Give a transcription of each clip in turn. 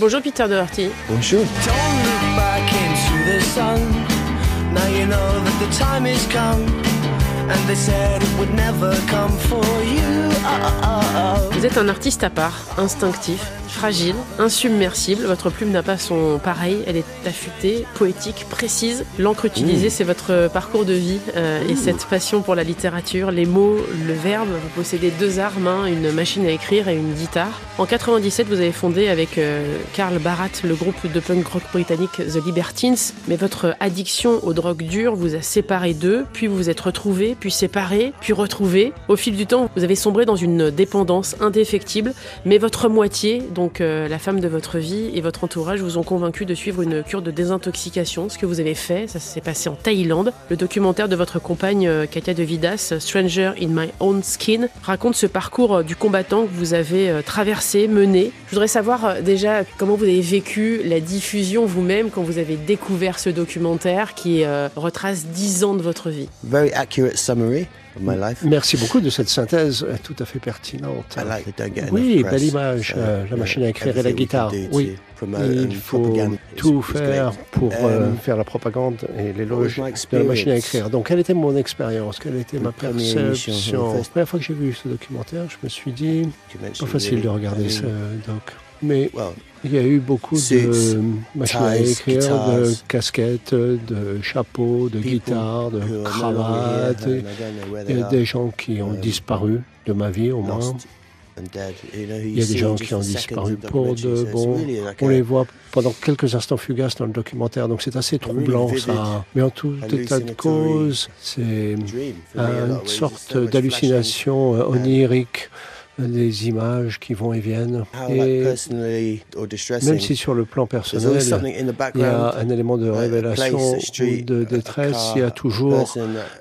Bonjour Peter Doherty. Bonjour. Don't look back into the sun. Now you know that the time is come. And they said it would never come for you. Oh, oh, oh, oh. Vous êtes un artiste à part, instinctif, fragile, insubmersible. Votre plume n'a pas son pareil. Elle est affûtée, poétique, précise. L'encre utilisée, c'est votre parcours de vie euh, et cette passion pour la littérature, les mots, le verbe. Vous possédez deux armes, hein, une machine à écrire et une guitare. En 97, vous avez fondé avec euh, Karl Barat le groupe de punk rock britannique The Libertines. Mais votre addiction aux drogues dures vous a séparé d'eux, puis vous vous êtes retrouvés, puis séparés, puis retrouvés. Au fil du temps, vous avez sombré dans une dépendance indéfectible, mais votre moitié, donc euh, la femme de votre vie et votre entourage vous ont convaincu de suivre une cure de désintoxication, ce que vous avez fait, ça s'est passé en Thaïlande. Le documentaire de votre compagne euh, Katia de Vidas, Stranger in My Own Skin, raconte ce parcours euh, du combattant que vous avez euh, traversé, mené. Je voudrais savoir euh, déjà comment vous avez vécu la diffusion vous-même quand vous avez découvert ce documentaire qui euh, retrace 10 ans de votre vie. Accurate of my life. Merci beaucoup de cette synthèse euh, tout à fait pertinente. I like Oui, belle image, So euh, la machine à écrire et la guitare. Oui, il faut tout faire pour euh, Um, faire la propagande et l'éloge de la machine à écrire. Donc, quelle était mon expérience? Quelle était ma perception? La première fois que j'ai vu ce documentaire, je me suis dit, pas facile de regarder ce doc. Mais il y a eu beaucoup de machines à écrire, de casquettes, de chapeaux, de guitares, de cravates. Et- are, des gens qui ont Um, disparu de ma vie au moins. Il y a des gens qui ont disparu pour de bon. On les voit pendant quelques instants fugaces dans le documentaire, donc c'est assez troublant ça. Mais en tout état de cause, c'est une sorte d'hallucination euh, onirique, des images qui vont et viennent. Et même si sur le plan personnel, il y a un élément de révélation ou de détresse, il y a toujours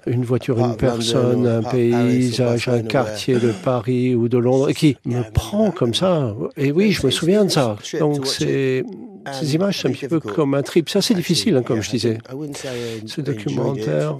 une voiture, une personne, un paysage, un quartier de Paris ou de Londres qui me prend comme ça. Et oui, je me souviens de ça. Donc c'est ces images, c'est un petit peu comme un trip. C'est assez difficile, hein, comme je disais. I Ce documentaire,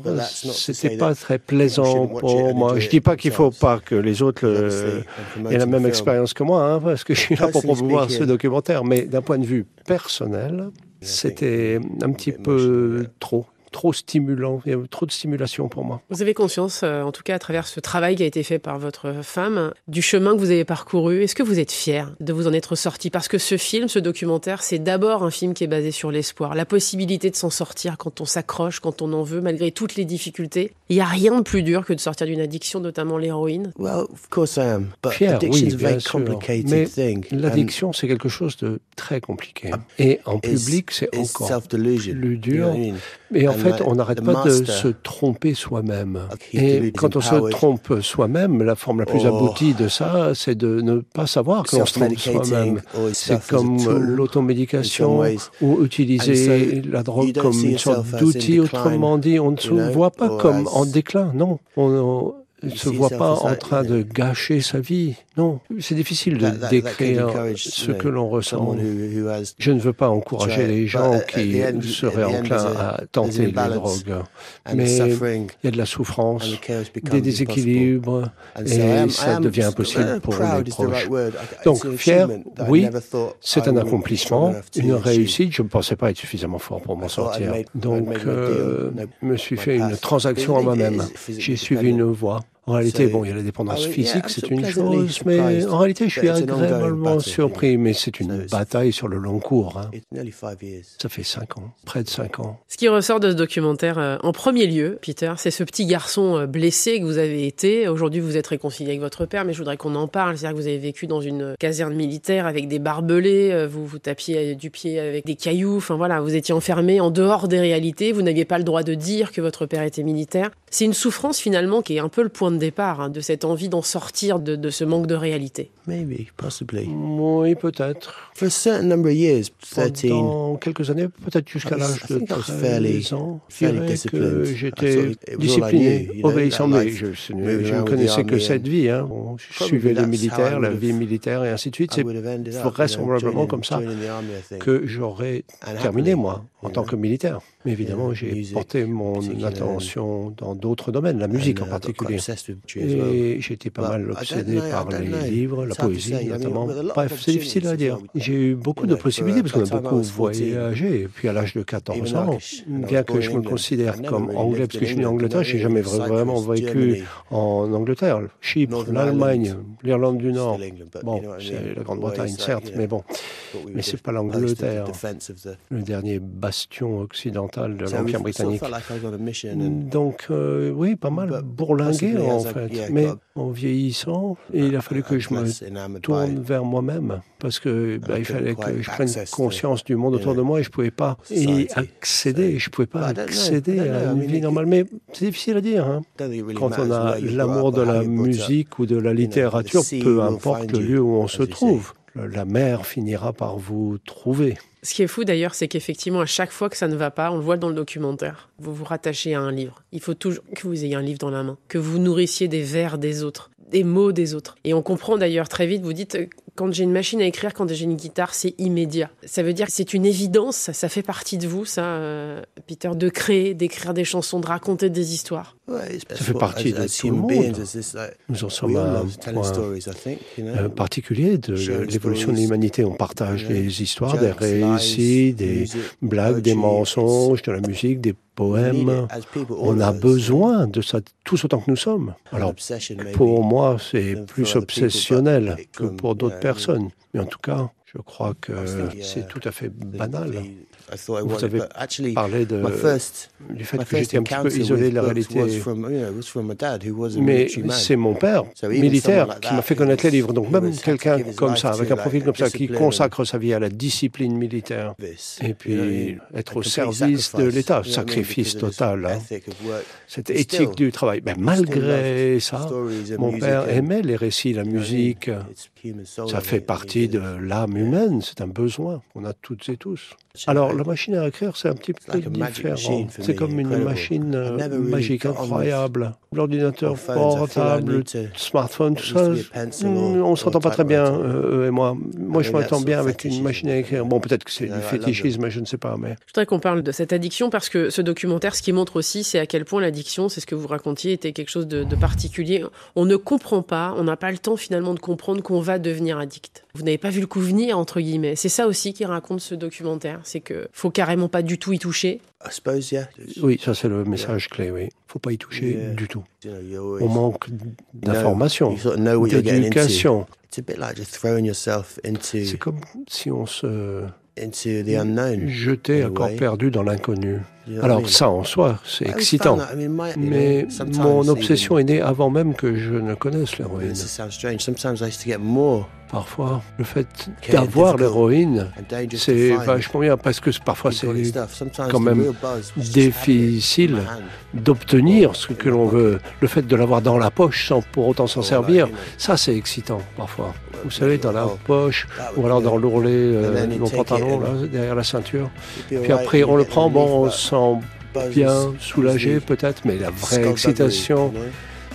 c'était pas très plaisant pour moi. Je dis pas qu'il faut pas que les autres le- aient la même expérience que moi, hein, parce que je suis là pour promouvoir ce documentaire. Mais d'un point de vue personnel, c'était un petit peu trop, trop stimulant. Il y avait trop de stimulation pour moi. Vous avez conscience, euh, en tout cas à travers ce travail qui a été fait par votre femme, du chemin que vous avez parcouru. Est-ce que vous êtes fier de vous en être sorti Parce que ce film, ce documentaire, c'est d'abord un film qui est basé sur l'espoir, la possibilité de s'en sortir quand on s'accroche, quand on en veut, malgré toutes les difficultés. Il n'y a rien de plus dur que de sortir d'une addiction, notamment l'héroïne. Well, of course I am, but Fier, addiction's oui, a very complicated Mais thing. and L'addiction, c'est quelque chose de très compliqué. Et en public, c'est it's encore self-delusion. plus dur. Et en fait, on n'arrête pas de se tromper soi-même. he's Et quand on se trompe soi-même, la forme la plus Oh. aboutie de ça, c'est de ne pas savoir que l'on se trompe soi-même. or C'est comme l'automédication ou utiliser la drogue comme une sorte d'outil. Autrement dit, on ne se voit pas or comme en déclin. Non, on ne se voit pas as en train de gâcher sa vie. Non, c'est difficile de that- that could décrire ce que l'on ressent. Je ne veux pas encourager les gens at qui seraient enclins à tenter les drogues. Mais il y a de la souffrance, des déséquilibres, et ça devient uh, impossible pour proud les proches. Donc, fier, oui, c'est un accomplissement, une réussite. Je ne pensais pas être suffisamment fort pour m'en sortir. Donc, my euh, je me suis fait une transaction à moi-même. J'ai suivi une voie. En réalité, bon, il y a la dépendance mean, physique, c'est une chose, mais en réalité, je suis agréablement battle, surpris. Mais c'est une bataille sur le long cours. hein. It's nearly five years. Ça fait cinq ans, près de cinq ans. Ce qui ressort de ce documentaire, euh, en premier lieu, Peter, c'est ce petit garçon euh, blessé que vous avez été. Aujourd'hui, vous êtes réconcilié avec votre père, mais je voudrais qu'on en parle. C'est-à-dire que vous avez vécu dans une caserne militaire avec des barbelés, euh, vous vous tapiez du pied avec des cailloux. Enfin voilà, vous étiez enfermé en dehors des réalités. Vous n'aviez pas le droit de dire que votre père était militaire. C'est une souffrance finalement qui est un peu le point de départ hein, de cette envie d'en sortir de, de ce manque de réalité. Maybe, possibly. Oui, peut-être. For a certain number of years, 13, Pendant quelques années, peut-être jusqu'à I was- l'âge de think I was 13 fairly- ans, j'étais discipliné, obéissant. that Mais life, je, ne connaissais que cette vie. Hein. Probably suivais les militaires, la would vie have- militaire et ainsi de suite. I C'est vraisemblablement comme ça que j'aurais terminé, moi, en tant que militaire. Mais évidemment, j'ai porté mon attention dans d'autres domaines, la musique en particulier. Et j'étais pas mal obsédé par les livres, la poésie notamment. Bref, c'est difficile à dire. J'ai eu beaucoup de possibilités parce qu'on a beaucoup voyagé. Et puis à l'âge de 14 ans, bien que je me considère comme anglais, parce que je suis né en Angleterre, j'ai jamais vraiment vécu en Angleterre. Chypre, l'Allemagne, l'Irlande du Nord. Bon, c'est la Grande-Bretagne, certes, mais bon. Mais c'est pas l'Angleterre, le dernier bastion occidental de l'Empire britannique. Donc, euh, oui, pas mal bourlingué en fait. Mais en vieillissant, il a fallu que je me tourne vers moi-même parce que bah, il fallait que je prenne conscience du monde autour de moi et je pouvais pas y accéder. Je pouvais pas accéder à une vie normale. Mais c'est difficile à dire. Hein. Quand on a l'amour de la musique ou de la littérature, peu importe le lieu où on se trouve, la mer finira par vous trouver. Ce qui est fou d'ailleurs, c'est qu'effectivement, à chaque fois que ça ne va pas, on le voit dans le documentaire, vous vous rattachez à un livre. Il faut toujours que vous ayez un livre dans la main, que vous nourrissiez des vers des autres, des mots des autres. Et on comprend d'ailleurs très vite, vous dites, quand j'ai une machine à écrire, quand j'ai une guitare, c'est immédiat. Ça veut dire que c'est une évidence, ça, fait partie de vous, ça, euh, Peter, de créer, d'écrire des chansons, de raconter des histoires. Ça fait partie de tout le monde. Nous en sommes à un point euh, particulier de l'évolution de l'humanité. On partage des histoires, des récits, des blagues, des mensonges, de la musique, des poèmes. On a besoin de ça tous autant que nous sommes. Alors, pour moi, c'est plus obsessionnel que pour d'autres personnes. Mais en tout cas, je crois que c'est tout à fait banal. Vous avez parlé de, du fait que j'étais un petit peu isolé de la réalité. Mais c'est mon père, militaire, qui m'a fait connaître les livres. Donc même quelqu'un comme ça, avec un profil comme ça, qui consacre sa vie à la discipline militaire, et puis être au service de l'État, sacrifice total, hein. cette éthique du travail. Mais malgré ça, mon père aimait les récits, la musique. Ça fait partie de l'âme humaine, c'est un besoin qu'on a toutes et tous. Alors, la machine à écrire, c'est un petit peu différent. C'est comme une machine euh, magique, incroyable. L'ordinateur portable, le smartphone, tout ça, on ne s'entend pas très bien, eux et moi. Moi, je m'entends bien avec une machine à écrire. Bon, peut-être que c'est du fétichisme, je ne sais pas. Mais... Je voudrais qu'on parle de cette addiction parce que ce documentaire, ce qui montre aussi, c'est à quel point l'addiction, c'est ce que vous racontiez, était quelque chose de, de particulier. On ne comprend pas, on n'a pas le temps finalement de comprendre qu'on va devenir addict. Vous n'avez pas vu le coup venir, entre guillemets. C'est ça aussi qui raconte ce documentaire c'est que faut carrément pas du tout y toucher. Oui, ça c'est le message clé, oui. Faut pas y toucher du tout. On manque d'informations, d'éducation. C'est comme si on se jetait à corps perdu dans l'inconnu. Alors ça en soi, c'est excitant. Mais mon obsession est née avant même que je ne connaisse l'héroïne. Parfois, le fait d'avoir l'héroïne, c'est vachement bien parce que parfois c'est quand même difficile d'obtenir ce que l'on veut. Le fait de l'avoir dans la poche sans pour autant s'en servir, ça c'est excitant parfois. Vous savez, dans la poche ou alors dans l'ourlet euh, de mon pantalon, derrière la ceinture. Puis après, on le prend, bon, on sent bien soulagé peut-être, mais la vraie excitation,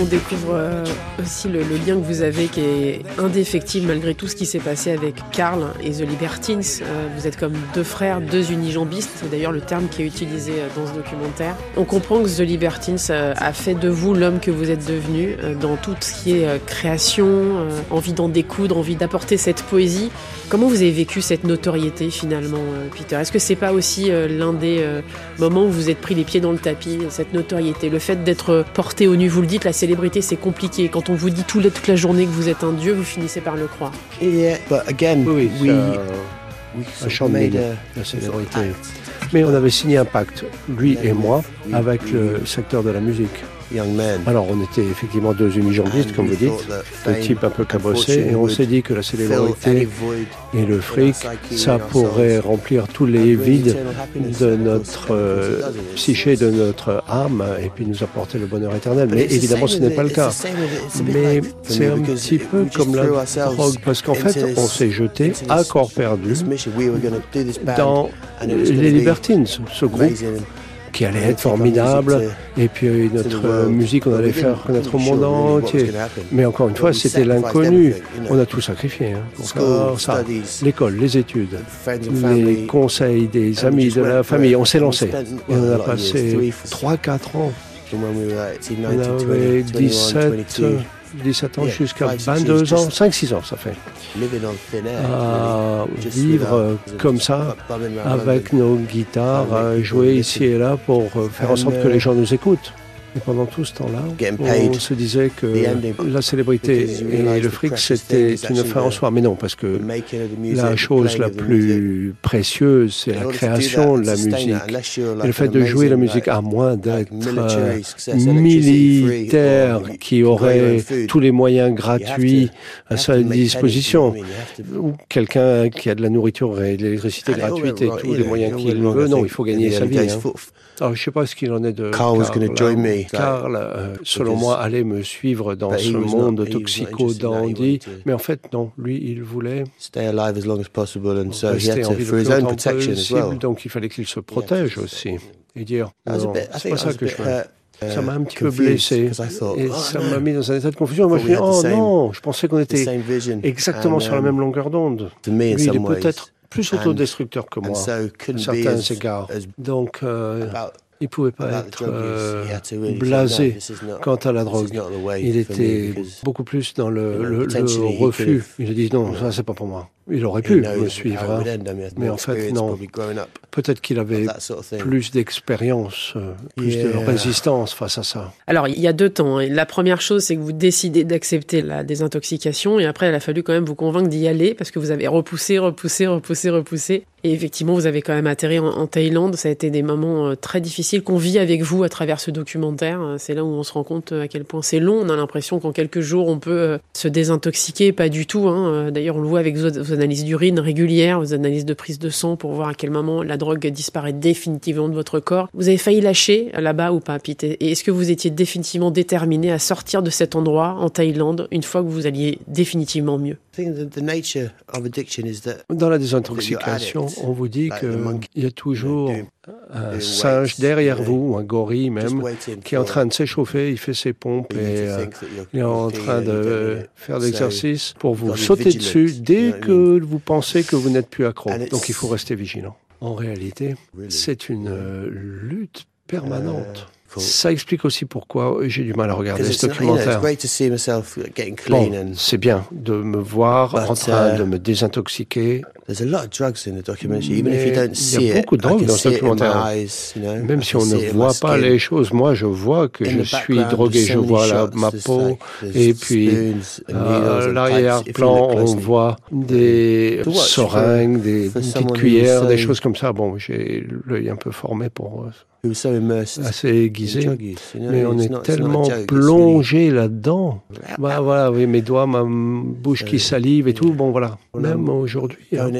On découvre euh, aussi le, lien que vous avez qui est indéfectible malgré tout ce qui s'est passé avec Karl et The Libertines. Euh, vous êtes comme deux frères, deux unijambistes. C'est d'ailleurs le terme qui est utilisé euh, dans ce documentaire. On comprend que The Libertines a fait de vous l'homme que vous êtes devenu dans tout ce qui est création, envie d'en découdre, envie d'apporter cette poésie. Comment vous avez vécu cette notoriété finalement, Peter? Est-ce que c'est pas aussi l'un des moments où vous êtes pris les pieds dans le tapis, cette notoriété, le fait d'être porté au nu, vous le dites, la célébrité c'est compliqué. Quand on vous dit toute la journée que vous êtes un dieu, vous finissez par le croire. Yeah, but again, oui, we, ça, we la célébrité. Mais on avait signé un pacte, lui et moi, avec le secteur de la musique. Alors on était effectivement deux unijambistes, comme vous dites, deux types un peu cabossés, et on s'est dit que la célébrité et le fric, ça pourrait remplir tous les vides de notre euh, psyché, de notre âme, et puis nous apporter le bonheur éternel. Mais évidemment, ce n'est pas le cas. Mais c'est un petit peu comme la drogue, parce qu'en fait, on s'est jeté à corps perdu dans les Libertines, ce groupe qui allait être formidable. Et puis notre musique, on allait faire connaître au monde entier. Mais encore une fois, c'était l'inconnu. On a tout sacrifié hein, pour faire ça. L'école, les études, les conseils des amis, de la famille. On s'est lancé. Et on a passé 3-4 ans. On avait 17, 17 ans jusqu'à 22 ans, 5-6 ans ça fait. À vivre comme ça, avec nos guitares, jouer ici et là pour faire en sorte que les gens nous écoutent. Et pendant tout ce temps-là, on se disait que la célébrité et le fric, c'était une fin en soi. Mais non, parce que la chose la plus précieuse, c'est la création de la musique. Et le fait de jouer la musique, à moins d'être militaire qui aurait tous les moyens gratuits à sa disposition, ou quelqu'un qui a de la nourriture et de l'électricité gratuite et tous les moyens qu'il veut, non, il faut gagner sa vie. Hein. Alors, je ne sais pas ce qu'il en est de Carl. Carl, euh, selon moi, allait me suivre dans ce monde toxico-dandy. Mais en fait, non. Lui, il voulait rester en vie le plus longtemps possible. Donc, il fallait qu'il se protège aussi. Et dire, c'est pas ça que je veux. Ça m'a un petit peu blessé et ça m'a mis dans un état de confusion. Moi, je me dis, oh non, je pensais qu'on était exactement sur la même longueur d'onde. Lui, il est peut-être plus autodestructeur que moi, à certains égards. Donc, euh, il ne pouvait pas être euh, blasé quant à la drogue. Il était beaucoup plus dans le, le, le refus. Il a dit non, ça c'est pas pour moi. Il aurait pu me suivre, hein. mais en fait, non. Peut-être qu'il avait plus d'expérience, euh, plus de résistance face à ça. Alors, il y a deux temps. Hein. La première chose, c'est que vous décidez d'accepter la désintoxication, et après, il a fallu quand même vous convaincre d'y aller, parce que vous avez repoussé, repoussé, repoussé, repoussé. Et effectivement, vous avez quand même atterri en, Thaïlande. Ça a été des moments euh, très difficiles qu'on vit avec vous à travers ce documentaire. C'est là où on se rend compte à quel point c'est long. On a l'impression qu'en quelques jours, on peut euh, se désintoxiquer. Pas du tout. Hein. D'ailleurs, on le voit avec vos analyses d'urine régulières, vos analyses de prise de sang pour voir à quel moment la drogue disparaît définitivement de votre corps. Vous avez failli lâcher là-bas ou pas, Pete? Et est-ce que vous étiez définitivement déterminé à sortir de cet endroit en Thaïlande une fois que vous alliez définitivement mieux? Dans la désintoxication, on vous dit qu'il y a toujours un singe derrière vous, un gorille même, qui est en train de s'échauffer, il fait ses pompes et euh, il est en train de faire l'exercice pour vous sauter dessus dès que vous pensez que vous n'êtes plus accro. Donc il faut rester vigilant. En réalité, c'est une euh, lutte permanente. Ça explique aussi pourquoi j'ai du mal à regarder ce documentaire. Bon, c'est bien de me voir en train de me désintoxiquer. Il y a beaucoup de drogue dans ce documentaire. Même si on ne voit pas les choses, moi je vois que je suis drogué, je vois la, ma peau, et puis à l'arrière-plan on voit des seringues, des petites cuillères, des choses comme ça. Bon, j'ai l'œil un peu formé pour euh, assez aiguisé, mais on est tellement plongé là-dedans. Bah, voilà, oui, mes doigts, ma bouche qui salive et tout. Bon, voilà. Même aujourd'hui, hein,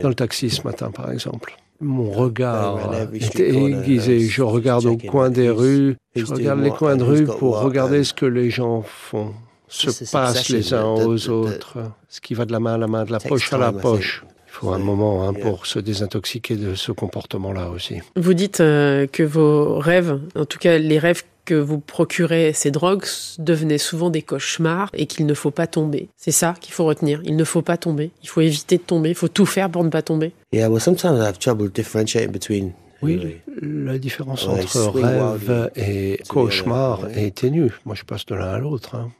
dans le taxi ce matin, par exemple. Mon regard est aiguisé. Je regarde au coin des rues. Je regarde les coins de rue pour regarder ce que les gens font, se passent les uns aux autres, ce qui va de la main à la main, de la poche à la poche. Il faut un moment hein, pour se désintoxiquer de ce comportement-là aussi. Vous dites euh, que vos rêves, en tout cas les rêves que vous procurez ces drogues devenaient souvent des cauchemars et qu'il ne faut pas tomber. C'est ça qu'il faut retenir. Il ne faut pas tomber. Il faut éviter de tomber. Il faut tout faire pour ne pas tomber. Yeah, well, sometimes I have trouble differentiating between oui, la différence entre rêve et cauchemar est ténue. Moi, je passe de l'un à l'autre. Hein.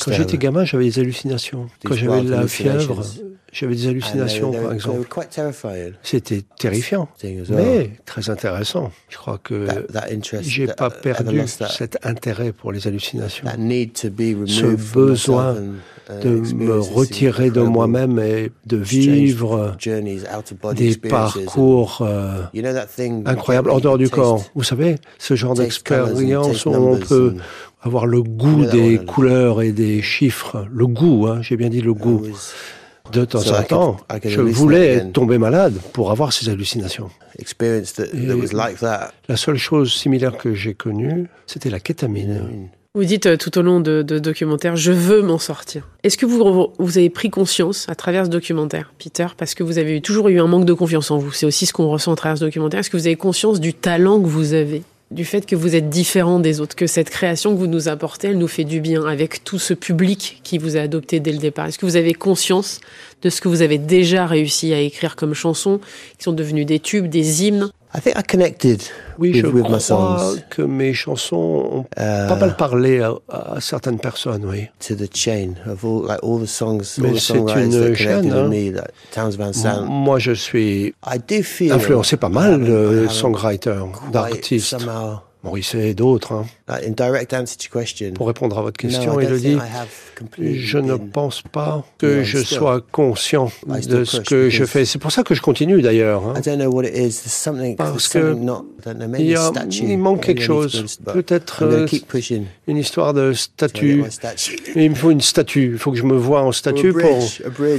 Quand j'étais gamin, j'avais des hallucinations. Quand j'avais la fièvre, J'avais des hallucinations, par exemple. C'était terrifiant, mais très intéressant. Je crois que j'ai pas perdu cet intérêt pour les hallucinations. Ce besoin de me retirer de moi-même et de vivre des parcours euh, incroyables en dehors du corps. Vous savez, ce genre d'expérience où on peut avoir le goût des couleurs et des chiffres, le goût, hein, j'ai bien dit le goût. De temps en temps, je voulais tomber malade pour avoir ces hallucinations. la seule chose similaire que j'ai connue, c'était la kétamine. Vous dites euh, tout au long de, de documentaire, je veux m'en sortir. Est-ce que vous, vous avez pris conscience à travers ce documentaire, Peter, parce que vous avez toujours eu un manque de confiance en vous? C'est aussi ce qu'on ressent à travers ce documentaire. Est-ce que vous avez conscience du talent que vous avez? Du fait que vous êtes différent des autres, que cette création que vous nous apportez, elle nous fait du bien avec tout ce public qui vous a adopté dès le départ. Est-ce que vous avez conscience de ce que vous avez déjà réussi à écrire comme chansons, qui sont devenues des tubes, des hymnes I think I connected oui, je crois que mes chansons ont pas mal parlé à, certaines personnes, oui. To the chain of all, like all the songs, Mais c'est une chaîne. Hein. Moi, je suis influencé pas mal de songwriters, d'artistes. Morisset et d'autres. Hein. Pour répondre à votre question, Elodie, je ne pense pas que je sois conscient de ce que je fais. C'est pour ça que je continue d'ailleurs. Hein. Parce que il, manque quelque chose. Peut-être euh, une histoire de statue. Il me faut une statue. Il faut que je me vois en statue pour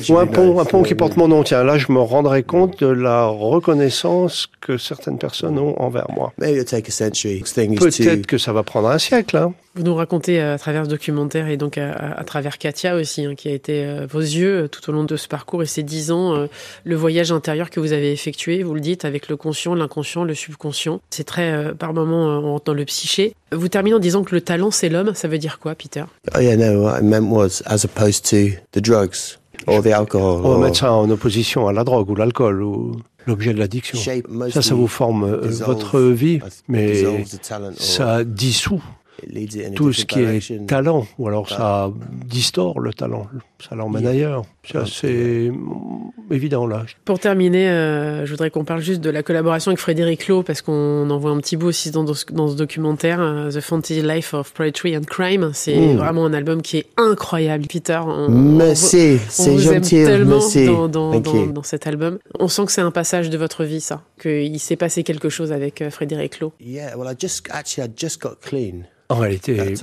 ou un pont, un pont qui porte mon nom. Tiens, là, je me rendrai compte de la reconnaissance que certaines personnes ont envers moi. Peut-être que ça va prendre un siècle. Hein. Vous nous racontez euh, à travers ce documentaire et donc à, travers Katia aussi, hein, qui a été euh, vos yeux euh, tout au long de ce parcours et ces dix ans, le voyage intérieur que vous avez effectué, vous le dites, avec le conscient, l'inconscient, le subconscient. C'est très, par moments, on rentre dans le psyché. Vous terminez en disant que le talent, c'est l'homme. Ça veut dire quoi, Peter? Oh yeah, no, what I meant was as opposed to the drugs or the alcohol. On va mettre ça en opposition à la drogue ou l'alcool ou l'objet de l'addiction. Ça, ça vous forme votre vie, mais ça dissout tout ce qui est talent, ou alors ça distord le talent, ça l'emmène ailleurs. C'est évident là. Pour terminer, euh, je voudrais qu'on parle juste de la collaboration avec Frédéric Lowe, parce qu'on en voit un petit bout aussi dans, ce, documentaire, euh, The Fantasy Life of Poetry and Crime. C'est hmm. vraiment un album qui est incroyable, Peter. merci, c'est gentil, tellement Dans, dans, cet album. On sent que c'est un passage de votre vie, ça, qu'il s'est passé quelque chose avec euh, Frédéric Lowe. Yeah, well, I just actually I just got clean. En réalité,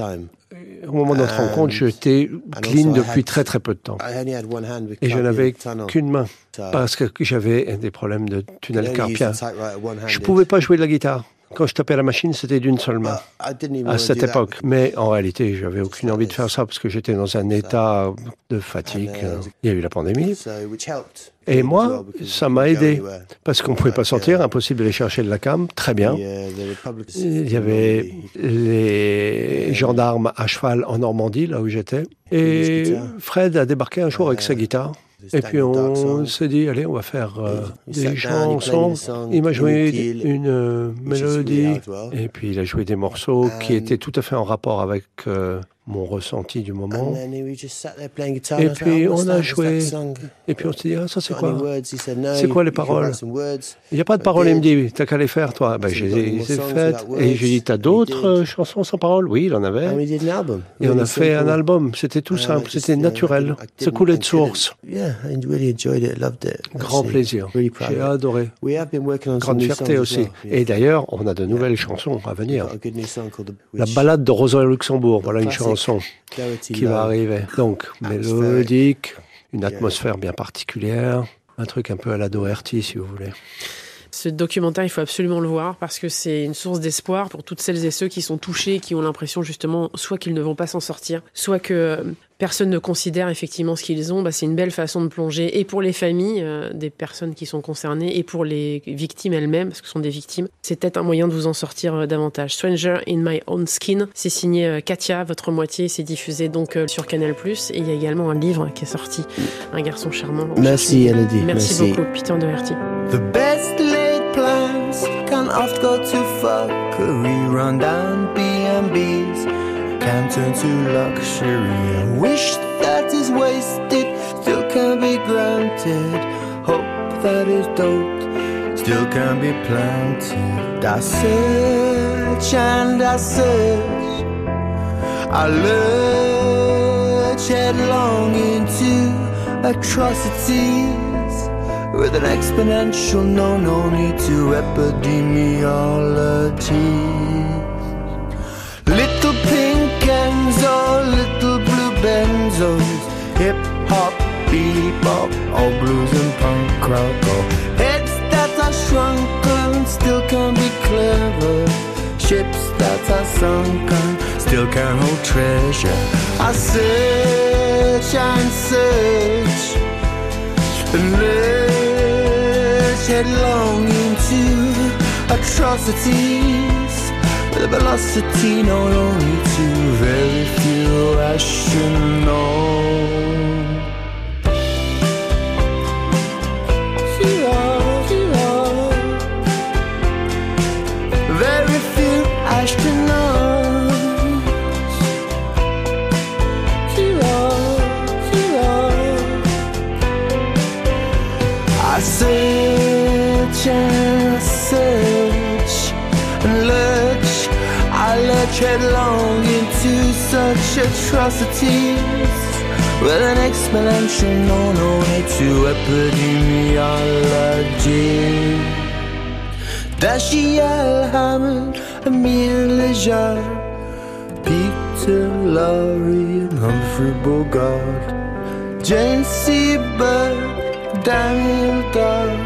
au moment de notre rencontre, j'étais clean depuis très très peu de temps. Et je n'avais qu'une main parce que j'avais des problèmes de tunnel carpien. Je ne pouvais pas jouer de la guitare. Quand je tapais la machine, c'était d'une seule main à cette époque. Mais en réalité, j'avais aucune envie de faire ça parce que j'étais dans un état de fatigue. Il y a eu la pandémie. Et moi, ça m'a aidé parce qu'on ne pouvait pas sortir, impossible d'aller chercher de la cam. Très bien. Il y avait les gendarmes à cheval en Normandie, là où j'étais. Et Fred a débarqué un jour avec sa guitare. Et puis on s'est dit, allez, on va faire euh, des chansons. Il m'a joué une euh, mélodie, et puis il a joué des morceaux qui étaient tout à fait en rapport avec euh, mon ressenti du moment. Et puis on a joué. Et puis on s'est dit, ah, ça c'est quoi? C'est quoi les paroles? Il n'y a pas de paroles. Il me dit, t'as qu'à les faire, toi. Ben, j'ai les ai faites. Et j'ai dit, t'as d'autres euh, chansons sans paroles? Oui, il en avait. Et on a fait un album. C'était tout simple, c'était naturel. Ça coulait de source. Grand plaisir. J'ai adoré. Grande fierté aussi. Et d'ailleurs, on a de nouvelles chansons à venir. La balade de Rosa Luxembourg, voilà une chanson qui va arriver. Donc, mélodique, une atmosphère bien particulière, un truc un peu à la Doherty, si vous voulez. Ce documentaire, il faut absolument le voir parce que c'est une source d'espoir pour toutes celles et ceux qui sont touchés, qui ont l'impression justement soit qu'ils ne vont pas s'en sortir, soit que personne ne considère effectivement ce qu'ils ont, bah, c'est une belle façon de plonger et pour les familles euh, des personnes qui sont concernées et pour les victimes elles-mêmes, parce que ce sont des victimes. C'est peut-être un moyen de vous en sortir euh, davantage. Stranger in My Own Skin, c'est signé euh, Katia, votre moitié, c'est diffusé donc sur Canal+. Et il y a également un livre qui est sorti, Un garçon charmant. Merci Elodie. Merci, Merci, beaucoup Peter Doherty. The best can oft go to fuckery, run down B&B's. can turn to luxury. I wish that is wasted, still can be granted. Hope that is doped still can be planted. I search and I search. I lurch headlong into atrocities with an exponential no, no need to epidemiology. Little pink Enzo, little blue benzos, hip hop, bebop, all blues and punk rock, all heads that are shrunken still can be clever, ships that are sunken still can hold treasure. I search and search and lurch headlong into atrocities with a velocity known only to very few astronauts. Headlong into such atrocities with an exponential known way to epidemiology. Dashiell Hammond, Emile Lejar, Peter Lorre, and Humphrey Bogart, Jane Seabird, Daniel Dark.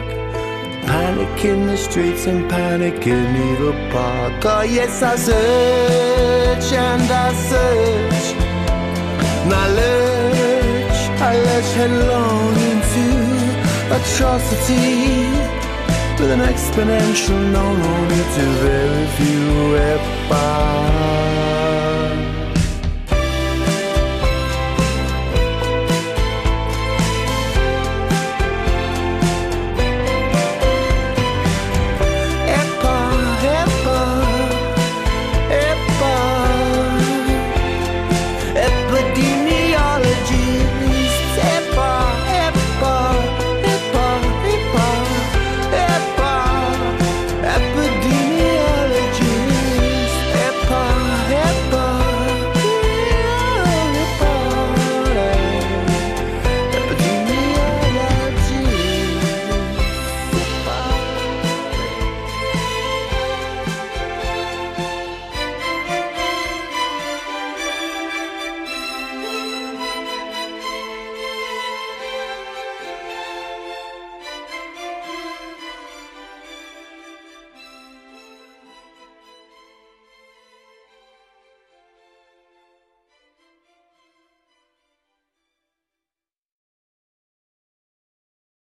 Panic in the streets and panic in Eagle Park. Oh, yes, I search and I search. And I lurch, I lurch headlong into atrocity with an exponential known only to very few epochs.